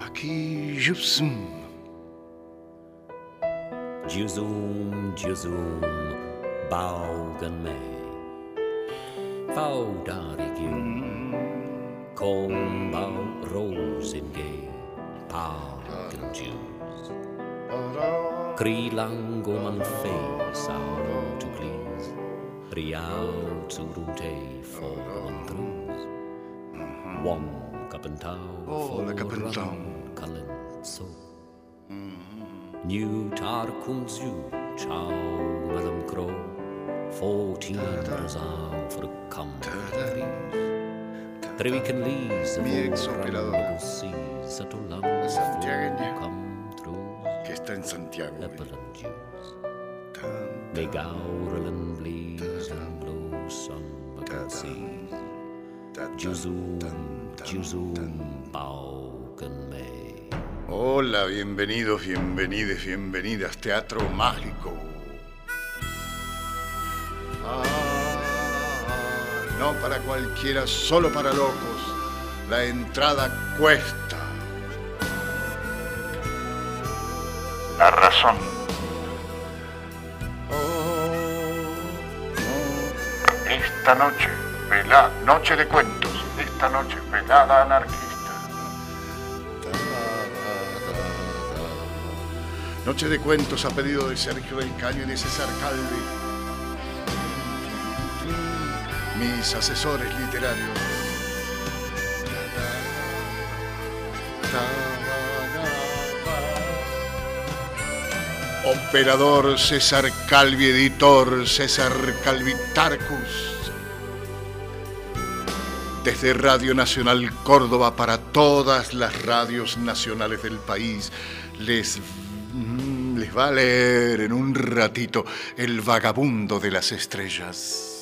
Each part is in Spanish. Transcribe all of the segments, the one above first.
Aqui, Jusum. Jusum, Jusum, Baugan þá daríkjum kom á Rosengay Parkin Jews Krí lang og mann feis á to glís Rí átsúr út fór mann grús Wong kapentá fór rann kalent so Njú tarkum zjú tjá mellom gróð fourteen razau for kam Treviken lis of si satulang kam que está en Santiago. Blees and blow sun vacancies. Juzum, juzum, bauken me. Hola, bienvenidos, bienvenidas, bienvenidas, Teatro Mágico. Ah, no para cualquiera, solo para locos. La entrada cuesta. La razón. Esta noche, velada, noche de cuentos. Esta noche, velada anarquía. Noche de cuentos a pedido de Sergio del Caño y de César Calvi. Mis asesores literarios. Operador César Calvi, editor César Calvi Tarcus. Desde Radio Nacional Córdoba para todas las radios nacionales del país, les les va a leer en un ratito El vagabundo de las estrellas.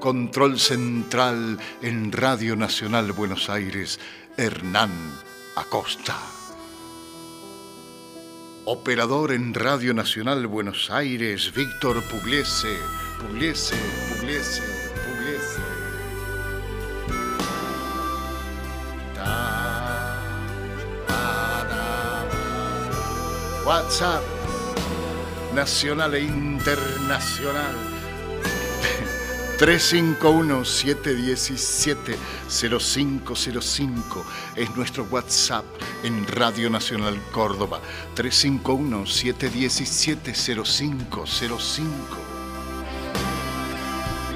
Control central en Radio Nacional Buenos Aires, Hernán Acosta. Operador en Radio Nacional Buenos Aires, Víctor Pugliese, Pugliese, Pugliese, Pugliese. WhatsApp, nacional e internacional 351-717-0505 es nuestro WhatsApp en Radio Nacional Córdoba. 351-717-0505.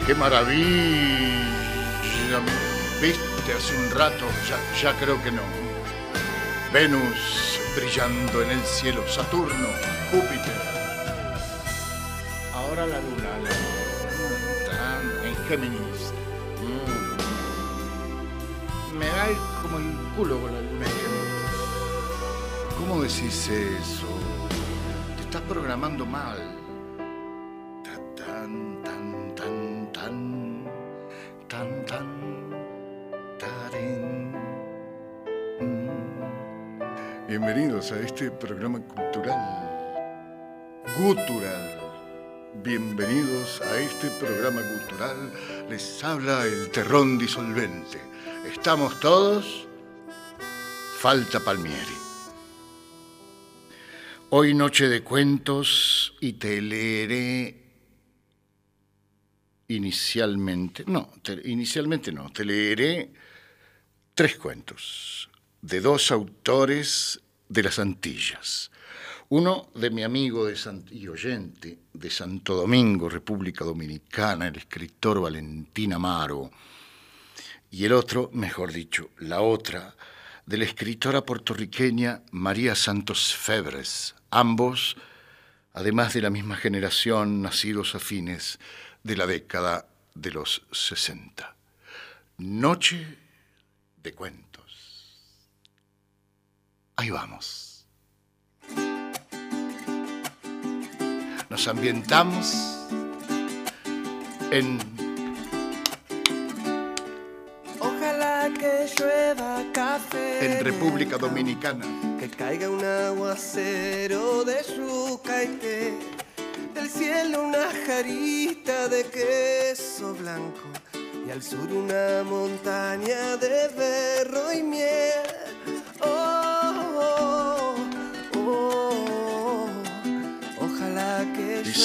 ¡Qué maravilla! ¿Viste hace un rato? Ya, ya creo que no. Venus brillando en el cielo, Saturno, Júpiter. Ahora la luna. La luna. Géminis. Mm. Me da como el culo con la luna. ¿Cómo decís eso? Te estás programando mal. Tan, tan, tan, tan, tan, tan, mm. Bienvenidos a este programa cultural. Gutural Bienvenidos a este programa cultural. Les habla el terrón disolvente. ¿Estamos todos? Falta Palmieri. Hoy noche de cuentos y te leeré inicialmente, no, inicialmente no, te leeré tres cuentos de dos autores de las Antillas. Uno de mi amigo de y oyente de Santo Domingo, República Dominicana, el escritor Valentín Amaro. Y el otro, mejor dicho, la otra, de la escritora puertorriqueña María Santos Febres, ambos, además de la misma generación, nacidos a fines de la década de los 60. Noche de cuentos. Ahí vamos. Nos ambientamos en Ojalá que llueva café. en República Dominicana. Que caiga un aguacero de yuca y té. Del cielo una jarita de queso blanco. Y al sur una montaña de berro y miel.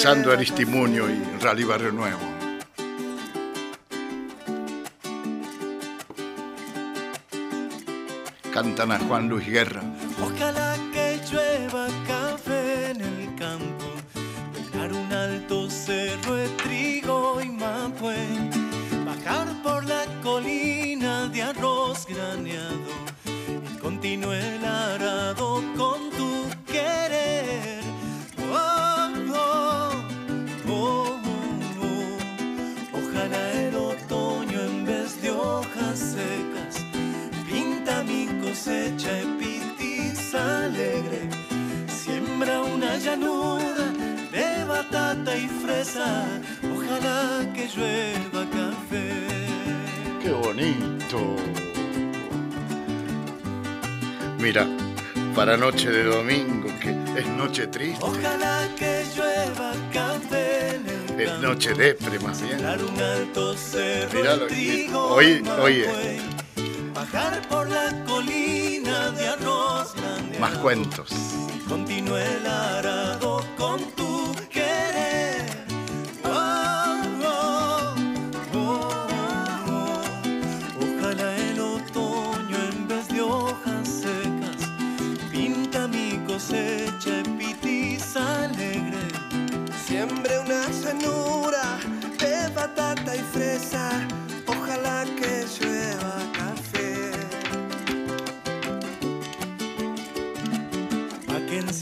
Llueva Aristimuño y Rally Barrio Nuevo. Cantan a Juan Luis Guerra. Y fresa. Ojalá que llueva café. ¡Qué bonito! Mira, para noche de domingo, que es noche triste, Ojalá que llueva café en el es noche depre más bien. Un alto cerro de trigo oye. Bajar por la colina de arroz. Más cuentos. Continúe el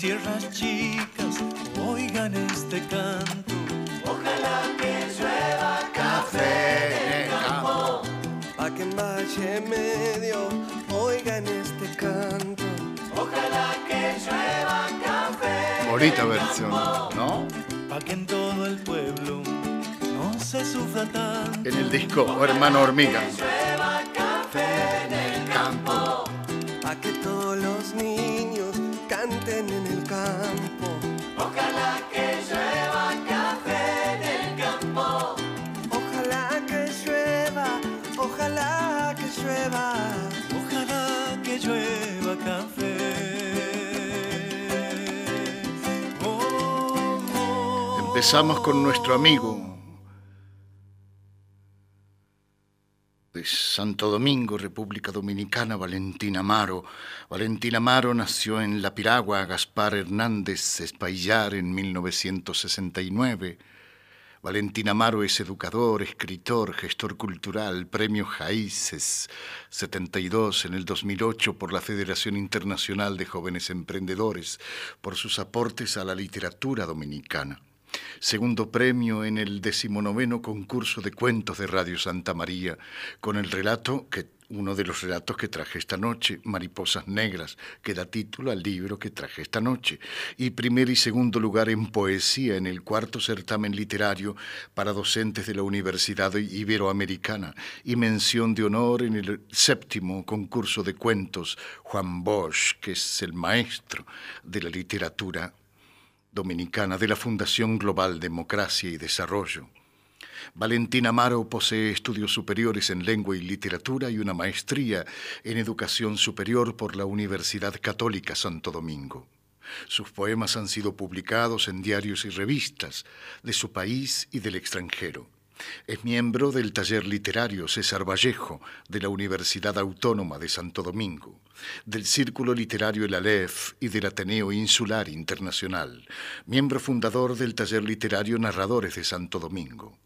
sierras chicas oigan este canto. Ojalá que llueva Café en el campo. Pa' que en Valle Medio oigan este canto. Ojalá que llueva café. Bonita versión, ¿no? Pa' que en todo el pueblo no se sufra tanto. En el disco oh, Hermano Hormiga. Empezamos con nuestro amigo de Santo Domingo, República Dominicana, Valentín Amaro. Valentín Amaro nació en La Piragua, Gaspar Hernández Espaillar en 1969. Valentín Amaro es educador, escritor, gestor cultural, premio Jaíces 72 en el 2008 por la Federación Internacional de Jóvenes Emprendedores por sus aportes a la literatura dominicana. Segundo premio en el decimonoveno concurso de cuentos de Radio Santa María, con el relato que uno de los relatos que traje esta noche, Mariposas Negras, que da título al libro que traje esta noche, y primer y segundo lugar en poesía en el cuarto certamen literario para docentes de la Universidad Iberoamericana, y mención de honor en el séptimo concurso de cuentos Juan Bosch, que es el maestro de la literatura dominicana de la Fundación Global Democracia y Desarrollo. Valentín Amaro posee estudios superiores en lengua y literatura y una maestría en educación superior por la Universidad Católica Santo Domingo. Sus poemas han sido publicados en diarios y revistas de su país y del extranjero. Es miembro del taller literario César Vallejo de la Universidad Autónoma de Santo Domingo, del Círculo Literario El Aleph y del Ateneo Insular Internacional, miembro fundador del taller literario Narradores de Santo Domingo.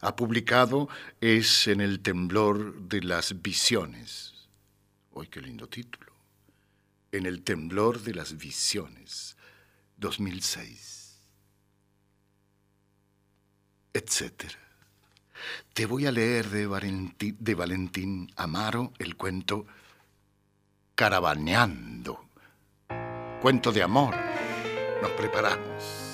Ha publicado Es en el temblor de las visiones. ¡Uy, qué lindo título! En el temblor de las visiones, 2006. Etcétera. te voy a leer de Valentín, de Valentín Amaro el cuento Caravaneando. Cuento de amor. Nos preparamos.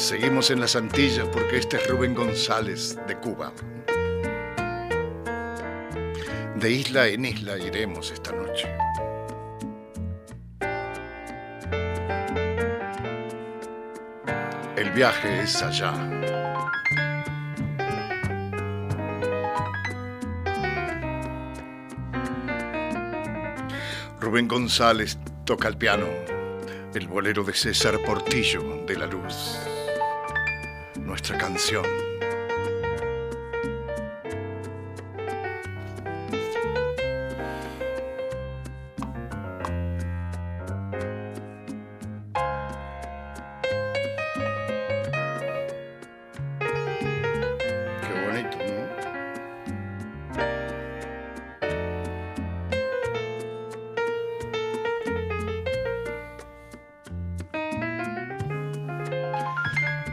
Seguimos en las Antillas porque este es Rubén González de Cuba. De isla en isla iremos esta noche. El viaje es allá. Rubén González toca el piano, el bolero de César Portillo de la Luz, nuestra canción.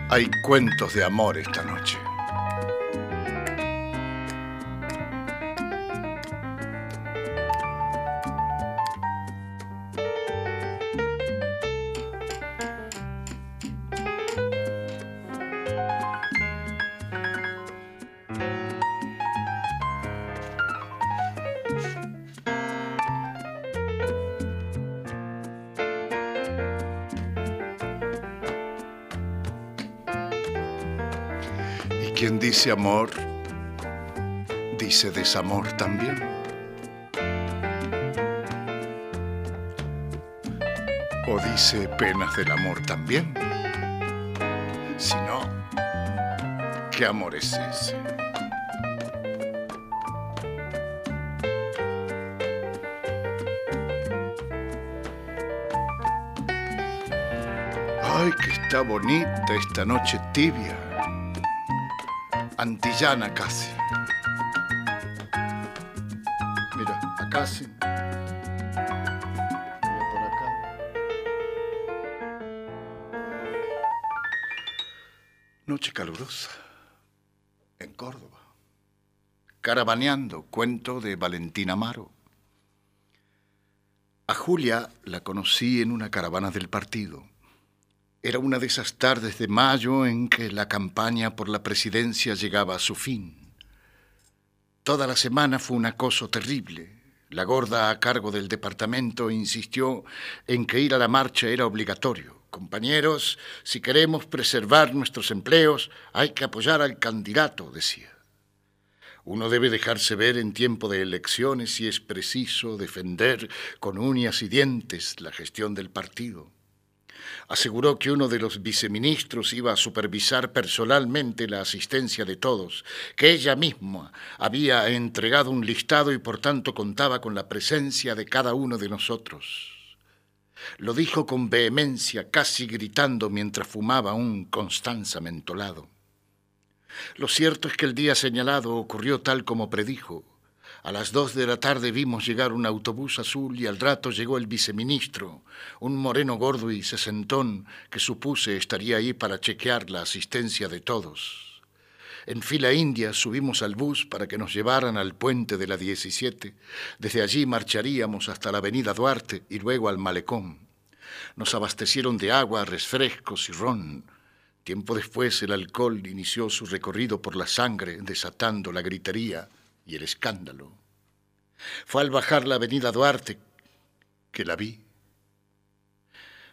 Hay cuentos de amor esta noche. Dice amor, dice desamor también. O dice penas del amor también. Si no, ¿qué amor es ese? Ay, que está bonita esta noche tibia antillana casi. Mira, acá sí. Por acá. Noche calurosa en Córdoba. Caravaneando, cuento de Valentín Amaro. A Julia la conocí en una caravana del partido. Era una de esas tardes de mayo en que la campaña por la presidencia llegaba a su fin. Toda la semana fue un acoso terrible. La gorda a cargo del departamento insistió en que ir a la marcha era obligatorio. Compañeros, si queremos preservar nuestros empleos, hay que apoyar al candidato, decía. Uno debe dejarse ver en tiempo de elecciones si es preciso defender con uñas y dientes la gestión del partido aseguró que uno de los viceministros iba a supervisar personalmente la asistencia de todos, que ella misma había entregado un listado y por tanto contaba con la presencia de cada uno de nosotros. Lo dijo con vehemencia, casi gritando mientras fumaba un Constanza mentolado. Lo cierto es que el día señalado ocurrió tal como predijo. A las dos de la tarde vimos llegar un autobús azul y al rato llegó el viceministro, un moreno gordo y sesentón que supuse estaría ahí para chequear la asistencia de todos. En fila india subimos al bus para que nos llevaran al puente de la 17. Desde allí marcharíamos hasta la avenida Duarte y luego al malecón. Nos abastecieron de agua, refrescos y ron. Tiempo después el alcohol inició su recorrido por la sangre, desatando la gritería y el escándalo. Fue al bajar la avenida Duarte que la vi.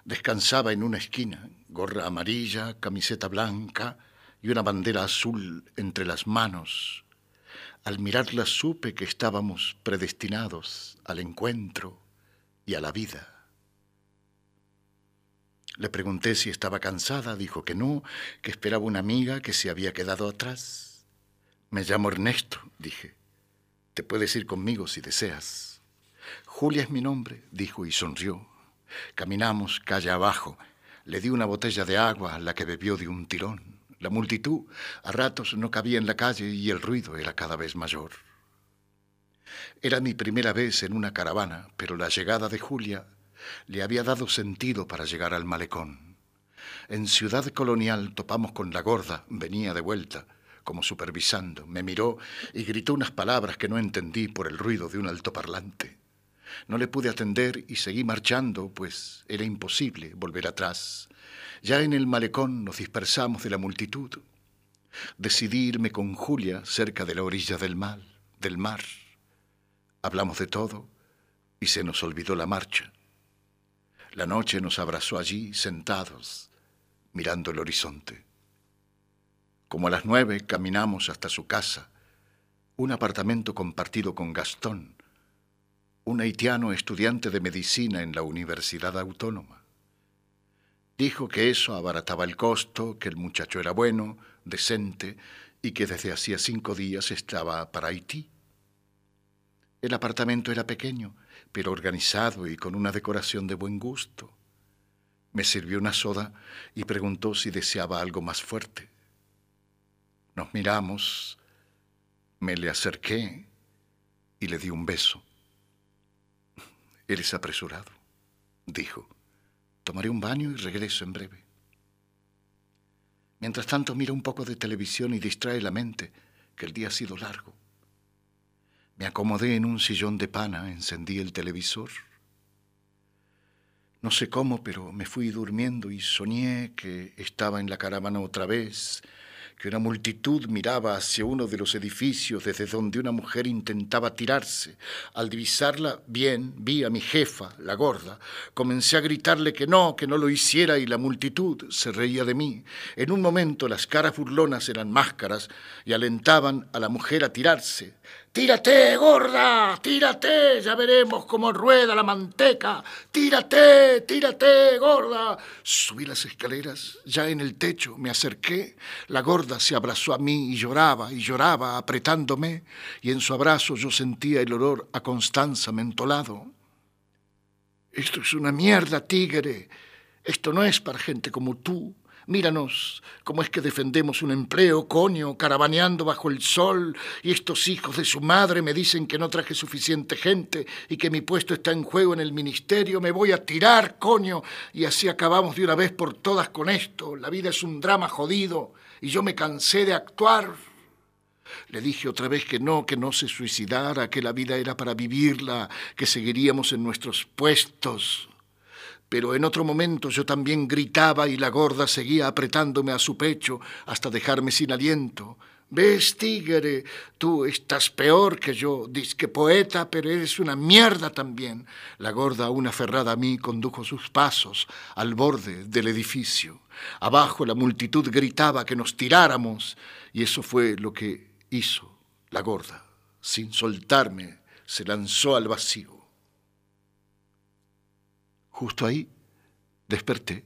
Descansaba en una esquina, gorra amarilla, camiseta blanca y una bandera azul entre las manos. Al mirarla supe que estábamos predestinados al encuentro y a la vida. Le pregunté si estaba cansada, dijo que no, que esperaba una amiga que se había quedado atrás. Me llamo Ernesto, dije. Te puedes ir conmigo si deseas. Julia es mi nombre, dijo y sonrió. Caminamos calle abajo. Le di una botella de agua, la que bebió de un tirón. La multitud a ratos no cabía en la calle y el ruido era cada vez mayor. Era mi primera vez en una caravana, pero la llegada de Julia le había dado sentido para llegar al malecón. En Ciudad Colonial topamos con la gorda, venía de vuelta, como supervisando, me miró y gritó unas palabras que no entendí por el ruido de un altoparlante. No le pude atender y seguí marchando, pues era imposible volver atrás. Ya en el malecón nos dispersamos de la multitud. Decidí irme con Julia cerca de la orilla del mar, del mar. Hablamos de todo y se nos olvidó la marcha. La noche nos abrazó allí, sentados, mirando el horizonte. Como a las nueve caminamos hasta su casa, un apartamento compartido con Gastón, un haitiano estudiante de medicina en la Universidad Autónoma. Dijo que eso abarataba el costo, que el muchacho era bueno, decente y que desde hacía cinco días estaba para Haití. El apartamento era pequeño, pero organizado y con una decoración de buen gusto. Me sirvió una soda y preguntó si deseaba algo más fuerte. Nos miramos, me le acerqué y le di un beso. Eres apresurado, dijo. Tomaré un baño y regreso en breve. Mientras tanto mira un poco de televisión y distrae la mente, que el día ha sido largo. Me acomodé en un sillón de pana, encendí el televisor. No sé cómo, pero me fui durmiendo y soñé que estaba en la caravana otra vez, que una multitud miraba hacia uno de los edificios desde donde una mujer intentaba tirarse. Al divisarla bien, vi a mi jefa, la gorda. Comencé a gritarle que no, que no lo hiciera y la multitud se reía de mí. En un momento las caras burlonas eran máscaras y alentaban a la mujer a tirarse. Tírate, gorda, tírate, ya veremos cómo rueda la manteca. Tírate, tírate, gorda. Subí las escaleras, ya en el techo me acerqué. La gorda se abrazó a mí y lloraba y lloraba apretándome, y en su abrazo yo sentía el olor a Constanza mentolado. Esto es una mierda, tigre. Esto no es para gente como tú. Míranos cómo es que defendemos un empleo, coño, caravaneando bajo el sol, y estos hijos de su madre me dicen que no traje suficiente gente y que mi puesto está en juego en el ministerio, me voy a tirar, coño, y así acabamos de una vez por todas con esto. La vida es un drama jodido y yo me cansé de actuar. Le dije otra vez que no, que no se suicidara, que la vida era para vivirla, que seguiríamos en nuestros puestos pero en otro momento yo también gritaba y la gorda seguía apretándome a su pecho hasta dejarme sin aliento. ¿Ves, tigre? Tú estás peor que yo, que poeta, pero eres una mierda también. La gorda, aún aferrada a mí, condujo sus pasos al borde del edificio. Abajo la multitud gritaba que nos tiráramos, y eso fue lo que hizo la gorda. Sin soltarme, se lanzó al vacío. Justo ahí desperté,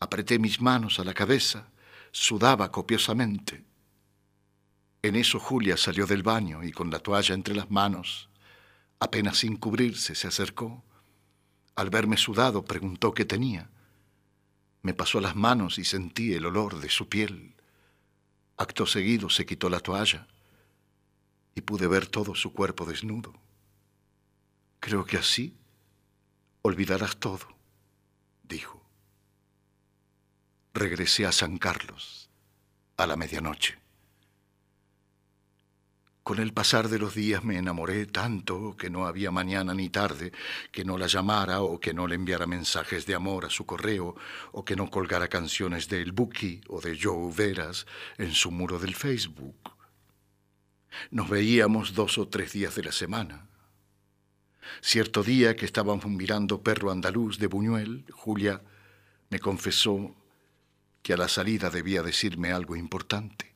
apreté mis manos a la cabeza, sudaba copiosamente. En eso Julia salió del baño y con la toalla entre las manos, apenas sin cubrirse, se acercó. Al verme sudado, preguntó qué tenía. Me pasó las manos y sentí el olor de su piel. Acto seguido se quitó la toalla y pude ver todo su cuerpo desnudo. Creo que así olvidarás todo, dijo. Regresé a San Carlos a la medianoche. Con el pasar de los días me enamoré tanto que no había mañana ni tarde que no la llamara o que no le enviara mensajes de amor a su correo o que no colgara canciones de El Buki o de Joe Veras en su muro del Facebook. Nos veíamos dos o tres días de la semana. Cierto día que estábamos mirando Perro Andaluz de Buñuel, Julia me confesó que a la salida debía decirme algo importante.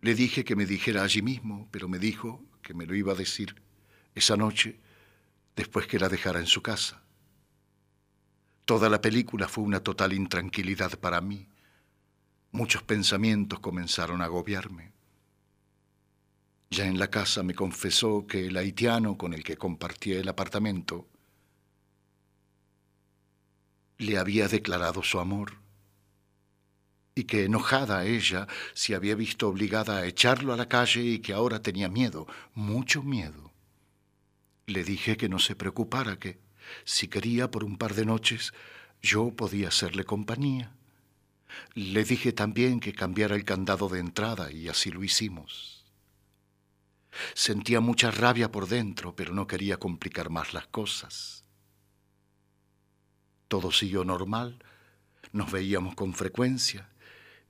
Le dije que me dijera allí mismo, pero me dijo que me lo iba a decir esa noche después que la dejara en su casa. Toda la película fue una total intranquilidad para mí. Muchos pensamientos comenzaron a agobiarme. Ya en la casa me confesó que el haitiano con el que compartía el apartamento le había declarado su amor. y que enojada ella se había visto obligada a echarlo a la calle y que ahora tenía miedo, mucho miedo. Le dije que no se preocupara, que si quería por un par de noches yo podía hacerle compañía. Le dije también que cambiara el candado de entrada y así lo hicimos. Sentía mucha rabia por dentro, pero no quería complicar más las cosas. Todo siguió normal, nos veíamos con frecuencia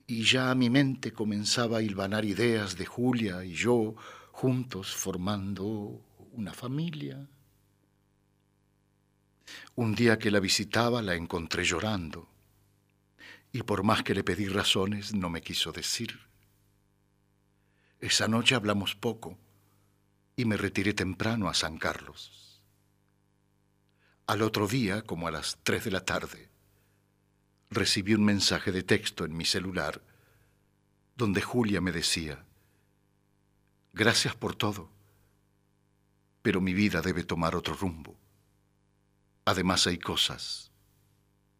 y ya mi mente comenzaba a hilvanar ideas de Julia y yo juntos formando una familia. Un día que la visitaba la encontré llorando y por más que le pedí razones no me quiso decir. Esa noche hablamos poco y me retiré temprano a San Carlos. Al otro día, como a las tres de la tarde, recibí un mensaje de texto en mi celular donde Julia me decía, gracias por todo, pero mi vida debe tomar otro rumbo. Además hay cosas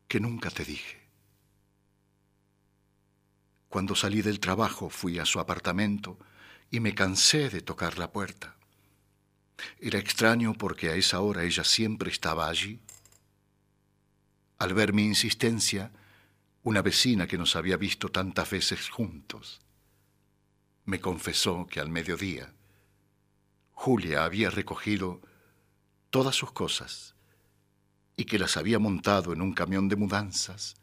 que nunca te dije. Cuando salí del trabajo fui a su apartamento y me cansé de tocar la puerta. Era extraño porque a esa hora ella siempre estaba allí. Al ver mi insistencia, una vecina que nos había visto tantas veces juntos, me confesó que al mediodía Julia había recogido todas sus cosas y que las había montado en un camión de mudanzas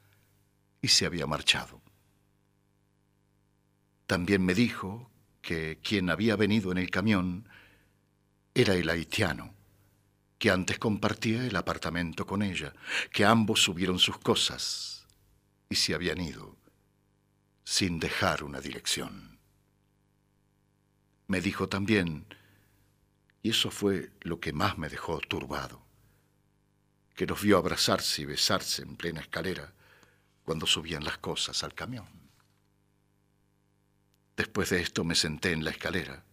y se había marchado. También me dijo que quien había venido en el camión era el haitiano, que antes compartía el apartamento con ella, que ambos subieron sus cosas y se habían ido sin dejar una dirección. Me dijo también, y eso fue lo que más me dejó turbado, que los vio abrazarse y besarse en plena escalera cuando subían las cosas al camión. Después de esto me senté en la escalera.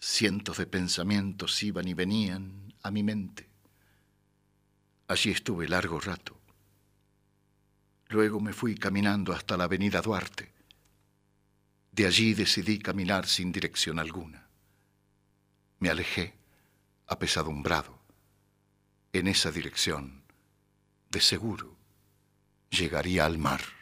Cientos de pensamientos iban y venían a mi mente. Allí estuve largo rato. Luego me fui caminando hasta la avenida Duarte. De allí decidí caminar sin dirección alguna. Me alejé, apesadumbrado en esa dirección, de seguro llegaría al mar.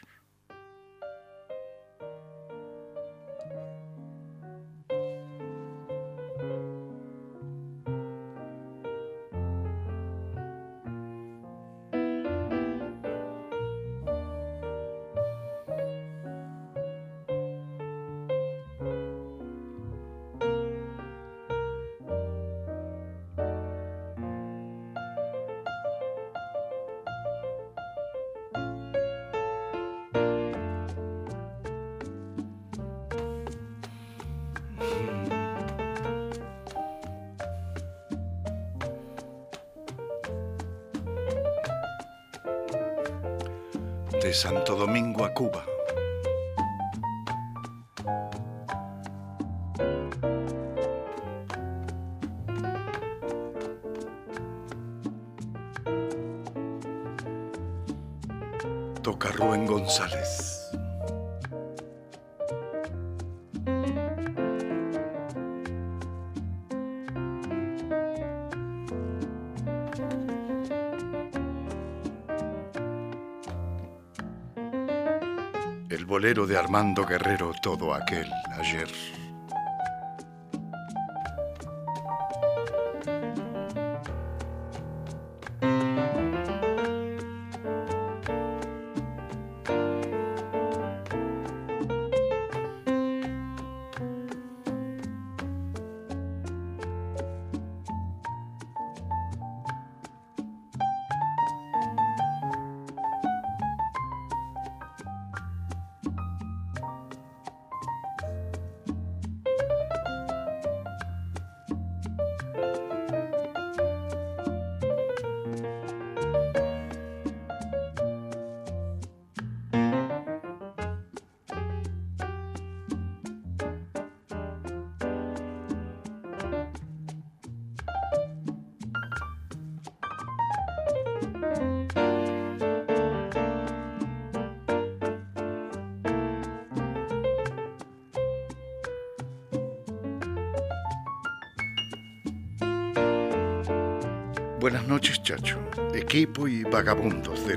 Bolero de Armando Guerrero todo aquel ayer.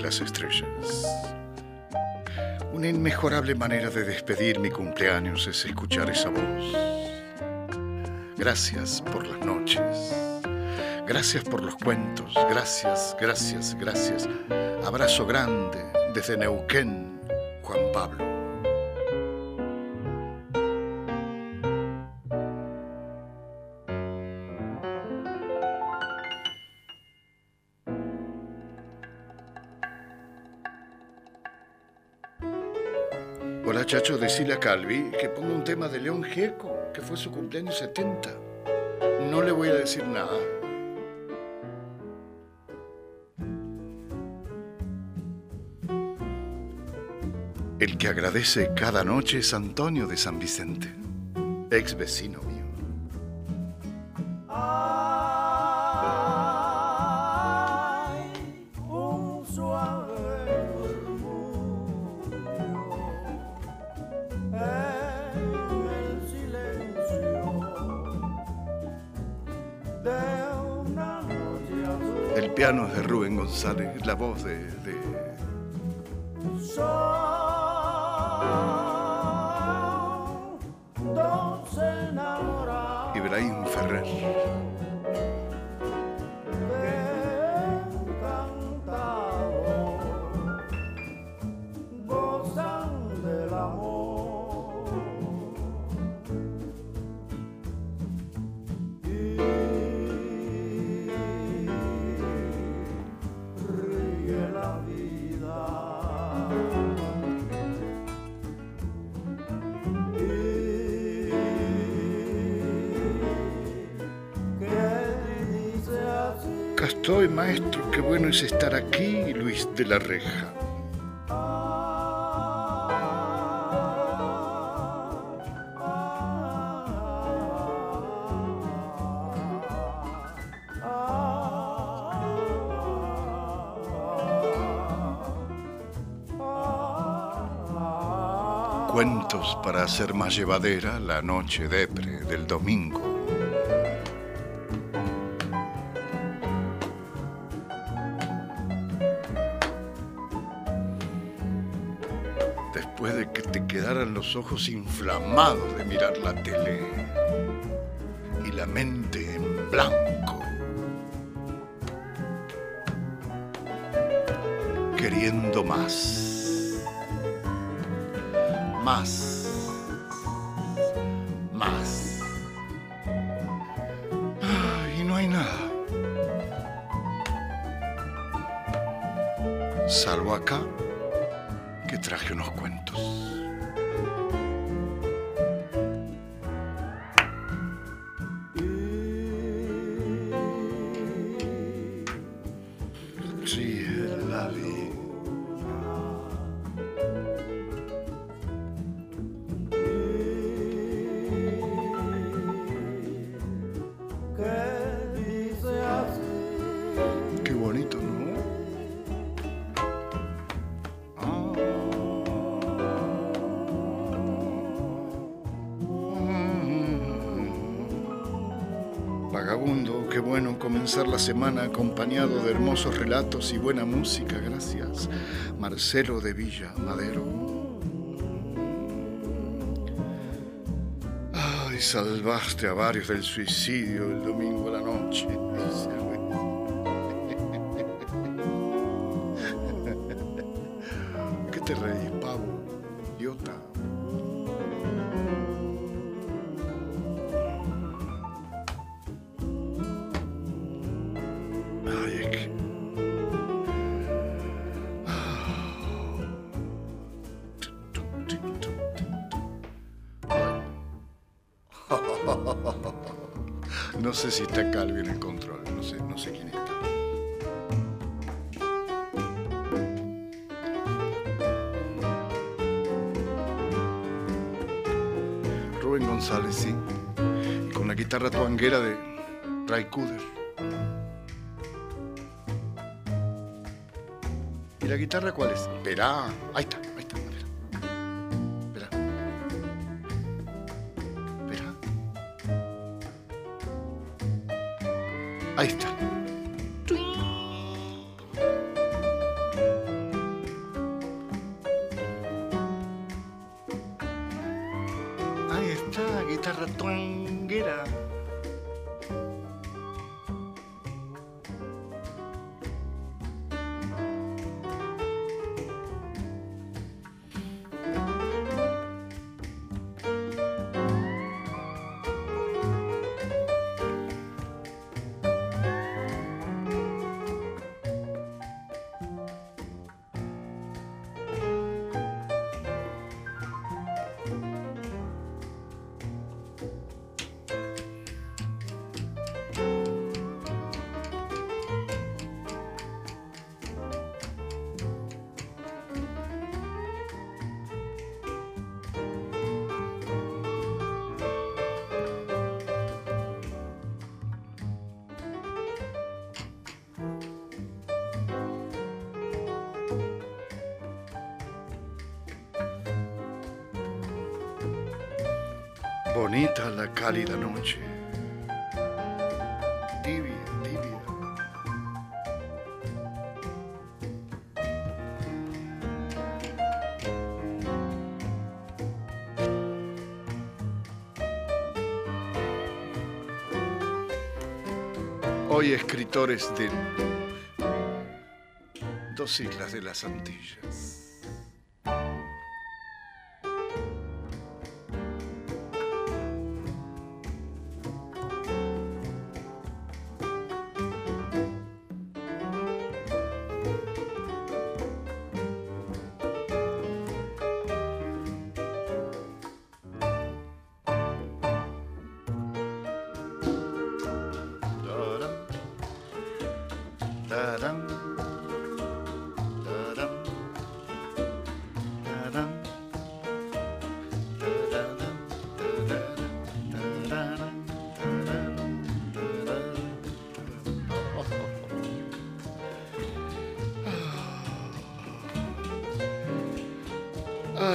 Las estrellas. Una inmejorable manera de despedir mi cumpleaños es escuchar esa voz. Gracias por las noches. Gracias por los cuentos. Gracias, gracias, gracias. Abrazo grande desde Neuquén, Juan Pablo. Hola Chacho, decile a Calvi que ponga un tema de León Gieco, que fue su cumpleaños 70. No le voy a decir nada. El que agradece cada noche es Antonio de San Vicente, ex vecino González, la voz de, de es estar aquí, Luis de la Reja. Cuentos para hacer más llevadera la noche depre del domingo. Ojos inflamados de mirar la tele y la mente en blanco, queriendo más, más, más. Ah, Y no hay nada. Salvo acá que traje unos cuentos. Semana acompañado de hermosos relatos y buena música, gracias. Marcelo de Villa Madero. Ay, salvaste a varios del suicidio el domingo a la noche. No sé si está Calvi en el control, no sé, no sé quién está. Rubén González, sí. Con la guitarra tuanguera de Ray Cooder. ¿Y la guitarra cuál es? Esperá. Ahí está, Ahí está. Bonita la cálida noche. Tibia, tibia. Hoy escritores de dos islas de las Antillas.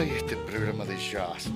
Ay, este programa de jazz,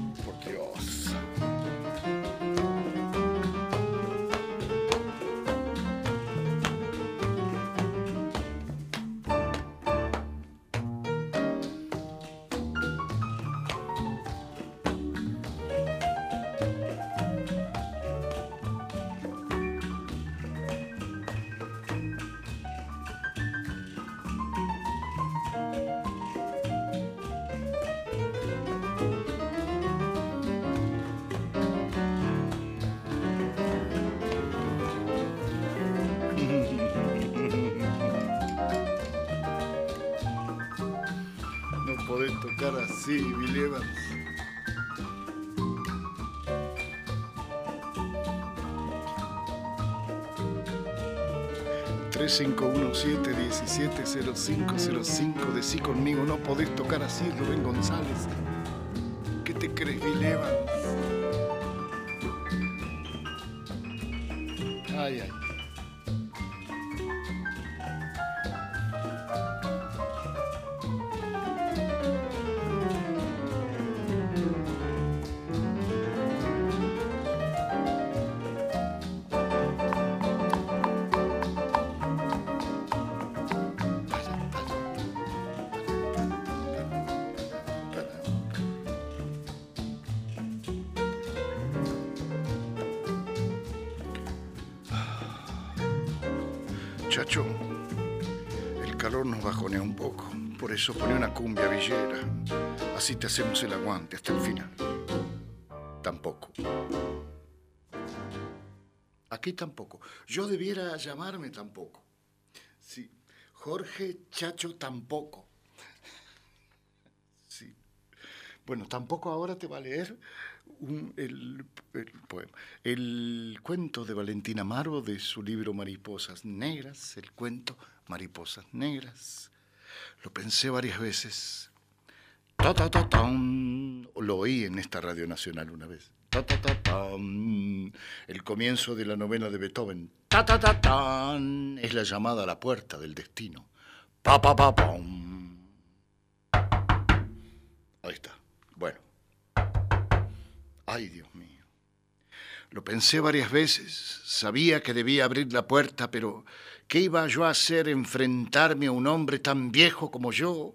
cero cinco decí conmigo no podés tocar así Rubén González Chacho, el calor nos bajonea un poco. Por eso pone una cumbia villera. Así te hacemos el aguante hasta el final. Tampoco. Aquí tampoco. Yo debiera llamarme tampoco. Sí. Jorge Chacho tampoco. Sí. Bueno, tampoco ahora te va a leer un- el, cuento de Valentina Amaro de su libro Mariposas Negras, el cuento Mariposas Negras. Lo pensé varias veces. Ta, ta, ta. Lo oí en esta radio nacional una vez. Ta, ta, ta. El comienzo de la novena de Beethoven. Ta, ta, ta. Es la llamada a la puerta del destino. Pa, pa, pa, pam. Ahí está. Ay, Dios mío. Lo pensé varias veces. Sabía que debía abrir la puerta, pero ¿qué iba yo a hacer enfrentarme a un hombre tan viejo como yo?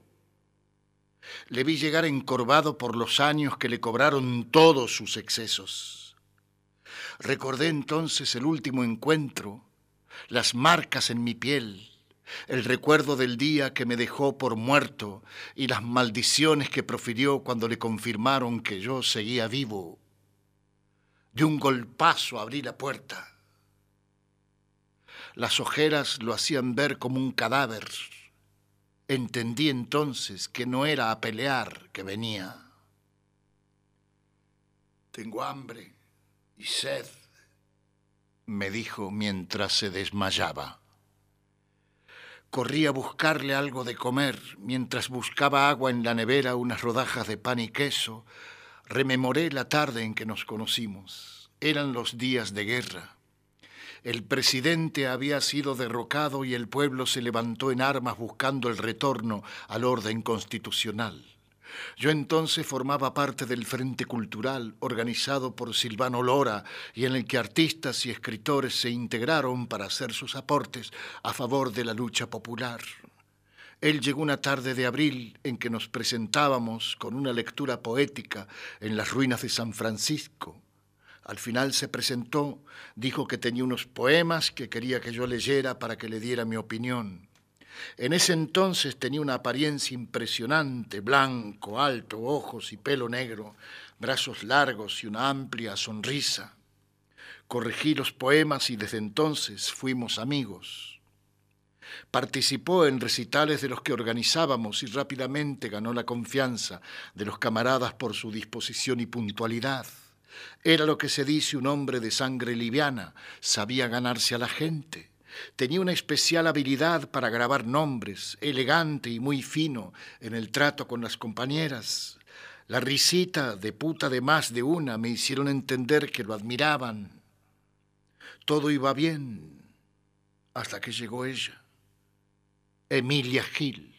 Le vi llegar encorvado por los años que le cobraron todos sus excesos. Recordé entonces el último encuentro, las marcas en mi piel, el recuerdo del día que me dejó por muerto y las maldiciones que profirió cuando le confirmaron que yo seguía vivo. De un golpazo abrí la puerta. Las ojeras lo hacían ver como un cadáver. Entendí entonces que no era a pelear que venía. Tengo hambre y sed, me dijo mientras se desmayaba. Corrí a buscarle algo de comer mientras buscaba agua en la nevera, unas rodajas de pan y queso. Rememoré la tarde en que nos conocimos. Eran los días de guerra. El presidente había sido derrocado y el pueblo se levantó en armas buscando el retorno al orden constitucional. Yo entonces formaba parte del Frente Cultural organizado por Silvano Lora y en el que artistas y escritores se integraron para hacer sus aportes a favor de la lucha popular. Él llegó una tarde de abril en que nos presentábamos con una lectura poética en las ruinas de San Francisco. Al final se presentó, dijo que tenía unos poemas que quería que yo leyera para que le diera mi opinión. En ese entonces tenía una apariencia impresionante, blanco, alto, ojos y pelo negro, brazos largos y una amplia sonrisa. Corregí los poemas y desde entonces fuimos amigos. Participó en recitales de los que organizábamos y rápidamente ganó la confianza de los camaradas por su disposición y puntualidad. Era lo que se dice un hombre de sangre liviana, sabía ganarse a la gente. Tenía una especial habilidad para grabar nombres, elegante y muy fino en el trato con las compañeras. La risita de puta de más de una me hicieron entender que lo admiraban. Todo iba bien hasta que llegó ella. Emilia Gil,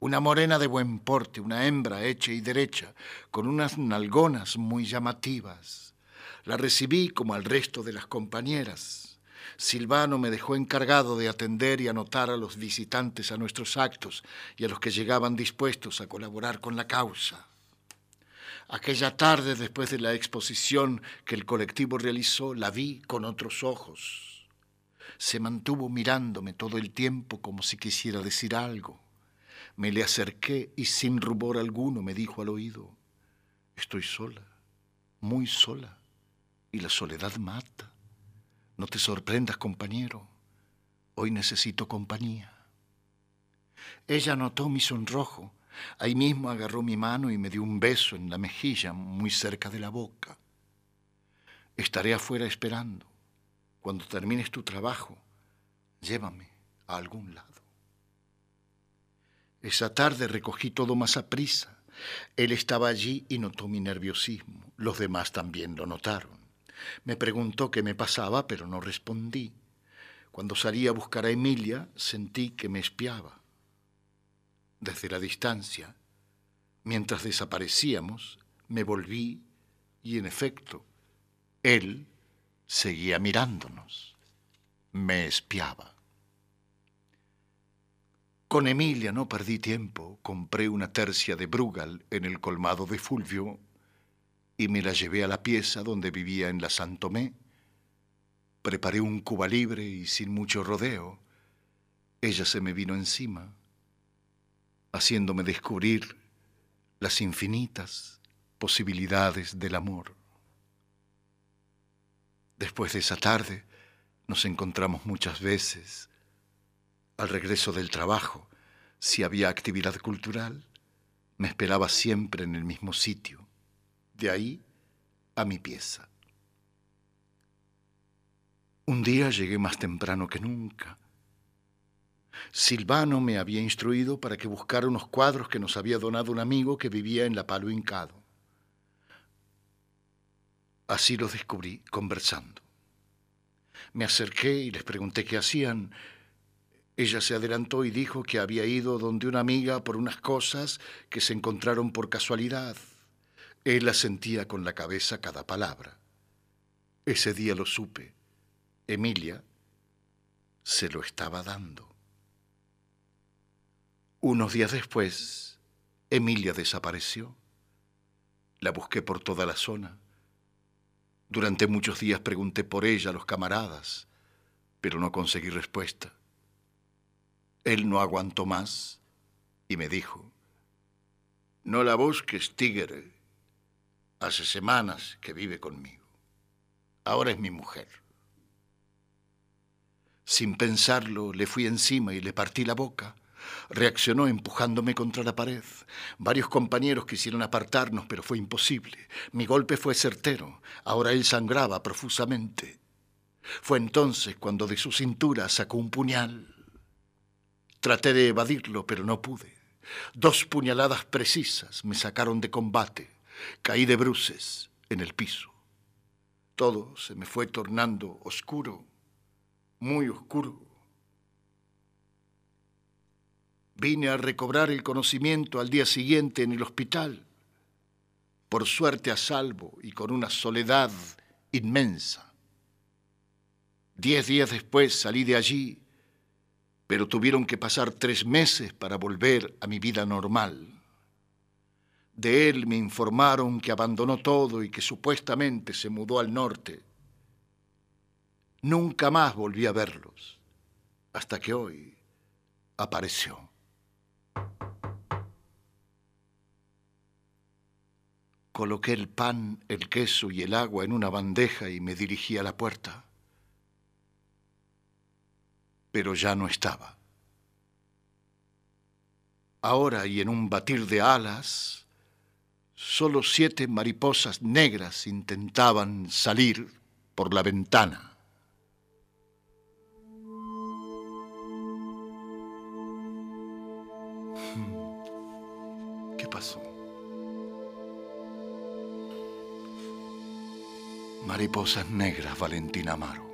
una morena de buen porte, una hembra hecha y derecha, con unas nalgonas muy llamativas. La recibí como al resto de las compañeras. Silvano me dejó encargado de atender y anotar a los visitantes a nuestros actos y a los que llegaban dispuestos a colaborar con la causa. Aquella tarde, después de la exposición que el colectivo realizó, la vi con otros ojos. Se mantuvo mirándome todo el tiempo como si quisiera decir algo. Me le acerqué y sin rubor alguno me dijo al oído, estoy sola, muy sola, y la soledad mata. No te sorprendas, compañero. Hoy necesito compañía. Ella notó mi sonrojo. Ahí mismo agarró mi mano y me dio un beso en la mejilla, muy cerca de la boca. Estaré afuera esperando. Cuando termines tu trabajo, llévame a algún lado. Esa tarde recogí todo más a prisa. Él estaba allí y notó mi nerviosismo. Los demás también lo notaron. Me preguntó qué me pasaba, pero no respondí. Cuando salí a buscar a Emilia, sentí que me espiaba. Desde la distancia, mientras desaparecíamos, me volví y, en efecto, él seguía mirándonos. Me espiaba. Con Emilia no perdí tiempo. Compré una tercia de Brugal en el colmado de Fulvio y me la llevé a la pieza donde vivía en la Santomé. Preparé un cuba libre y sin mucho rodeo. Ella se me vino encima, haciéndome descubrir las infinitas posibilidades del amor. Después de esa tarde nos encontramos muchas veces. Al regreso del trabajo, si había actividad cultural, me esperaba siempre en el mismo sitio de ahí a mi pieza. Un día llegué más temprano que nunca. Silvano me había instruido para que buscara unos cuadros que nos había donado un amigo que vivía en la Palo Hincado. Así los descubrí conversando. Me acerqué y les pregunté qué hacían. Ella se adelantó y dijo que había ido donde una amiga por unas cosas que se encontraron por casualidad. Él asentía con la cabeza cada palabra. Ese día lo supe. Emilia se lo estaba dando. Unos días después, Emilia desapareció. La busqué por toda la zona. Durante muchos días pregunté por ella a los camaradas, pero no conseguí respuesta. Él no aguantó más y me dijo, no la busques, Tigre. Hace semanas que vive conmigo. Ahora es mi mujer. Sin pensarlo, le fui encima y le partí la boca. Reaccionó empujándome contra la pared. Varios compañeros quisieron apartarnos, pero fue imposible. Mi golpe fue certero. Ahora él sangraba profusamente. Fue entonces cuando de su cintura sacó un puñal. Traté de evadirlo, pero no pude. Dos puñaladas precisas me sacaron de combate. Caí de bruces en el piso. Todo se me fue tornando oscuro, muy oscuro. Vine a recobrar el conocimiento al día siguiente en el hospital, por suerte a salvo y con una soledad inmensa. Diez días después salí de allí, pero tuvieron que pasar tres meses para volver a mi vida normal. De él me informaron que abandonó todo y que supuestamente se mudó al norte. Nunca más volví a verlos, hasta que hoy apareció. Coloqué el pan, el queso y el agua en una bandeja y me dirigí a la puerta. Pero ya no estaba. Ahora y en un batir de alas, solo siete mariposas negras intentaban salir por la ventana. Hmm. ¿Qué pasó? Mariposas negras, Valentina Amaro.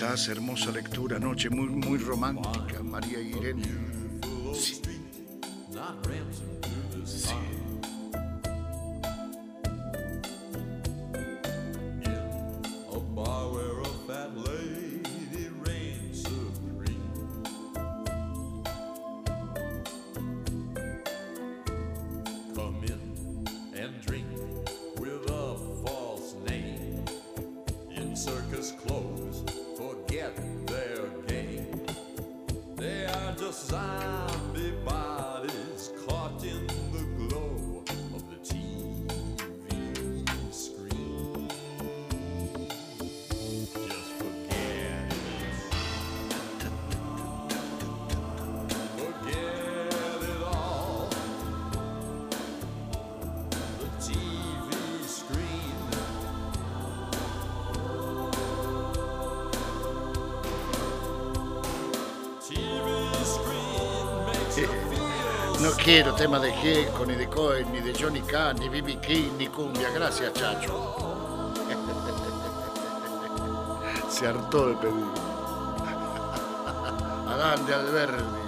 Estás? Hermosa lectura, noche muy, muy romántica. María Irene. Quiero tema de Gecko, ni de Cohen, ni de Johnny K, ni BB King, ni cumbia. Gracias, chacho. Se hartó de pedir. Adán de Alberdi.